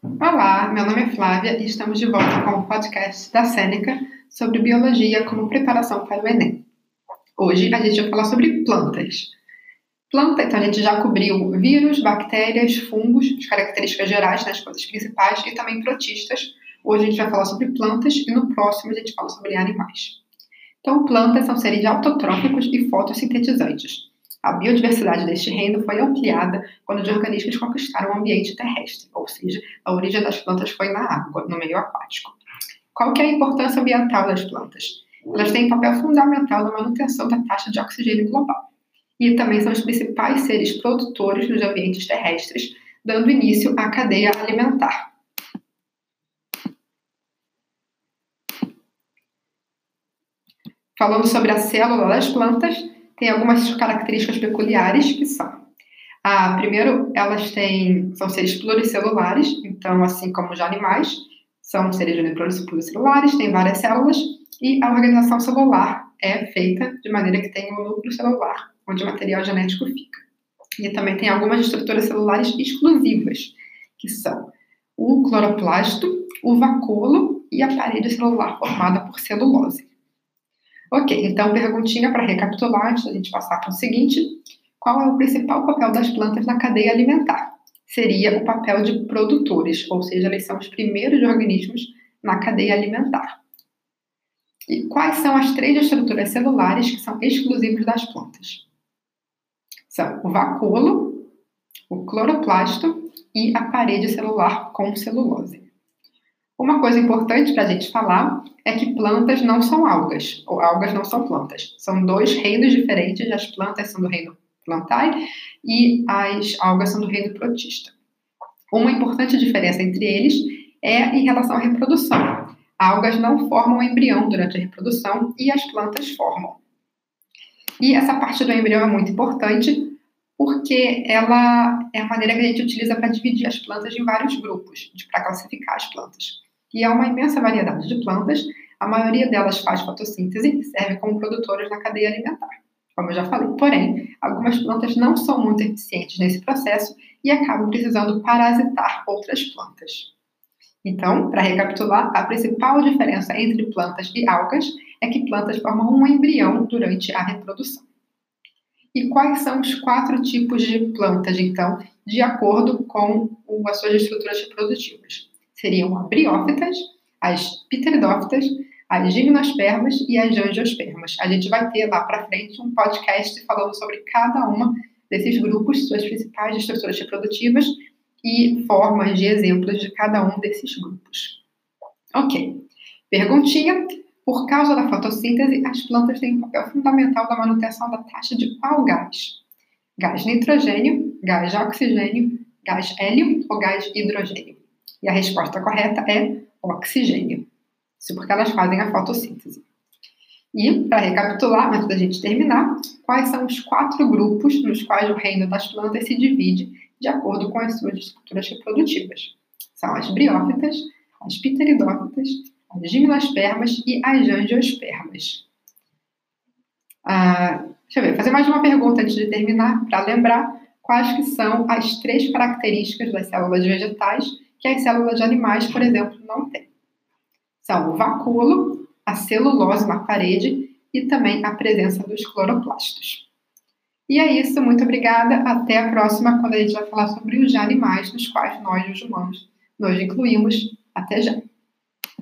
Olá, meu nome é Flávia e estamos de volta com o podcast da Sêneca sobre biologia como preparação para o Enem. Hoje a gente vai falar sobre plantas. Planta, então a gente já cobriu vírus, bactérias, fungos, as características gerais, né, as coisas principais, e também protistas. Hoje a gente vai falar sobre plantas e no próximo a gente fala sobre animais. Então, plantas são seres autotróficos e fotossintetizantes. A biodiversidade deste reino foi ampliada quando os organismos conquistaram o ambiente terrestre, ou seja, a origem das plantas foi na água, no meio aquático. Qual é a importância ambiental das plantas? Elas têm um papel fundamental na manutenção da taxa de oxigênio global. E também são os principais seres produtores nos ambientes terrestres, dando início à cadeia alimentar. Falando sobre a célula das plantas, tem algumas características peculiares que são. Ah, primeiro, elas têm, são seres pluricelulares, então, assim como os animais, são seres pluricelulares, têm várias células, e a organização celular é feita de maneira que tem um núcleo celular, onde o material genético fica. E também tem algumas estruturas celulares exclusivas, que são o cloroplasto, o vacúolo e a parede celular formada por celulose. Ok, então perguntinha para recapitular antes da gente passar para o seguinte: qual é o principal papel das plantas na cadeia alimentar? Seria o papel de produtores, ou seja, eles são os primeiros organismos na cadeia alimentar. E quais são as três estruturas celulares que são exclusivas das plantas? São o vacúolo, o cloroplasto e a parede celular com celulose. Uma coisa importante para a gente falar é que plantas não são algas, ou algas não são plantas. São dois reinos diferentes, as plantas são do reino plantae e as algas são do reino protista. Uma importante diferença entre eles é em relação à reprodução. Algas não formam embrião durante a reprodução e as plantas formam. E essa parte do embrião é muito importante porque ela é a maneira que a gente utiliza para dividir as plantas em vários grupos, para classificar as plantas que é uma imensa variedade de plantas, a maioria delas faz fotossíntese e serve como produtoras na cadeia alimentar, como eu já falei. Porém, algumas plantas não são muito eficientes nesse processo e acabam precisando parasitar outras plantas. Então, para recapitular, a principal diferença entre plantas e algas é que plantas formam um embrião durante a reprodução. E quais são os quatro tipos de plantas, então, de acordo com as suas estruturas reprodutivas? Seriam as briófitas, as pteridófitas, as gimnospermas e as angiospermas. A gente vai ter lá para frente um podcast falando sobre cada uma desses grupos, suas principais estruturas reprodutivas e formas de exemplos de cada um desses grupos. Ok. Perguntinha. Por causa da fotossíntese, as plantas têm um papel fundamental na manutenção da taxa de qual gás? Gás nitrogênio, gás oxigênio, gás hélio ou gás hidrogênio? E a resposta correta é oxigênio. Isso porque elas fazem a fotossíntese. E, para recapitular, antes da gente terminar, quais são os quatro grupos nos quais o reino das plantas se divide de acordo com as suas estruturas reprodutivas? São as briófitas, as pteridófitas, as gimnospermas e as angiospermas. Ah, deixa eu ver, fazer mais uma pergunta antes de terminar, para lembrar quais que são as três características das células vegetais que as células de animais, por exemplo, não têm. São o vacúolo, a celulose na parede e também a presença dos cloroplastos. E é isso, muito obrigada. Até a próxima, quando a gente vai falar sobre os animais nos quais nós, os humanos, nos incluímos. Até já!